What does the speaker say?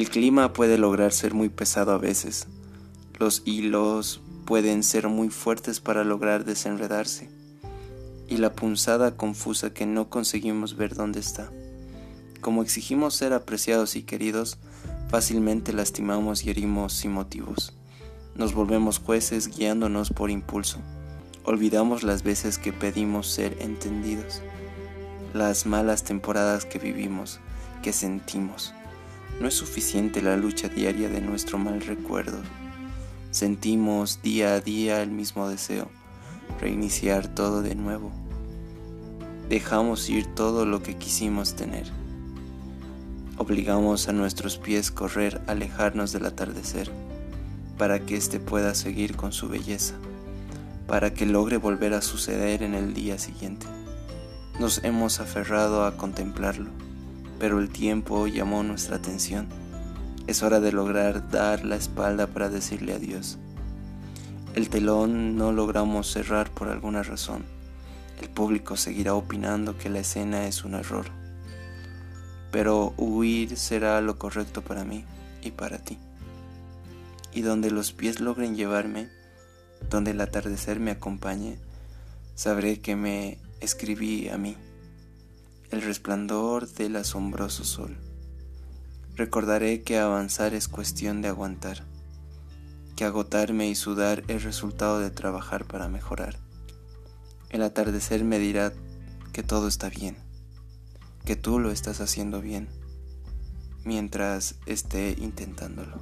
El clima puede lograr ser muy pesado a veces. Los hilos pueden ser muy fuertes para lograr desenredarse. Y la punzada confusa que no conseguimos ver dónde está. Como exigimos ser apreciados y queridos, fácilmente lastimamos y herimos sin motivos. Nos volvemos jueces guiándonos por impulso. Olvidamos las veces que pedimos ser entendidos, las malas temporadas que vivimos, que sentimos. No es suficiente la lucha diaria de nuestro mal recuerdo. Sentimos día a día el mismo deseo, reiniciar todo de nuevo. Dejamos ir todo lo que quisimos tener. Obligamos a nuestros pies correr, alejarnos del atardecer, para que éste pueda seguir con su belleza para que logre volver a suceder en el día siguiente. Nos hemos aferrado a contemplarlo, pero el tiempo llamó nuestra atención. Es hora de lograr dar la espalda para decirle adiós. El telón no logramos cerrar por alguna razón. El público seguirá opinando que la escena es un error. Pero huir será lo correcto para mí y para ti. Y donde los pies logren llevarme, donde el atardecer me acompañe, sabré que me escribí a mí, el resplandor del asombroso sol. Recordaré que avanzar es cuestión de aguantar, que agotarme y sudar es resultado de trabajar para mejorar. El atardecer me dirá que todo está bien, que tú lo estás haciendo bien, mientras esté intentándolo.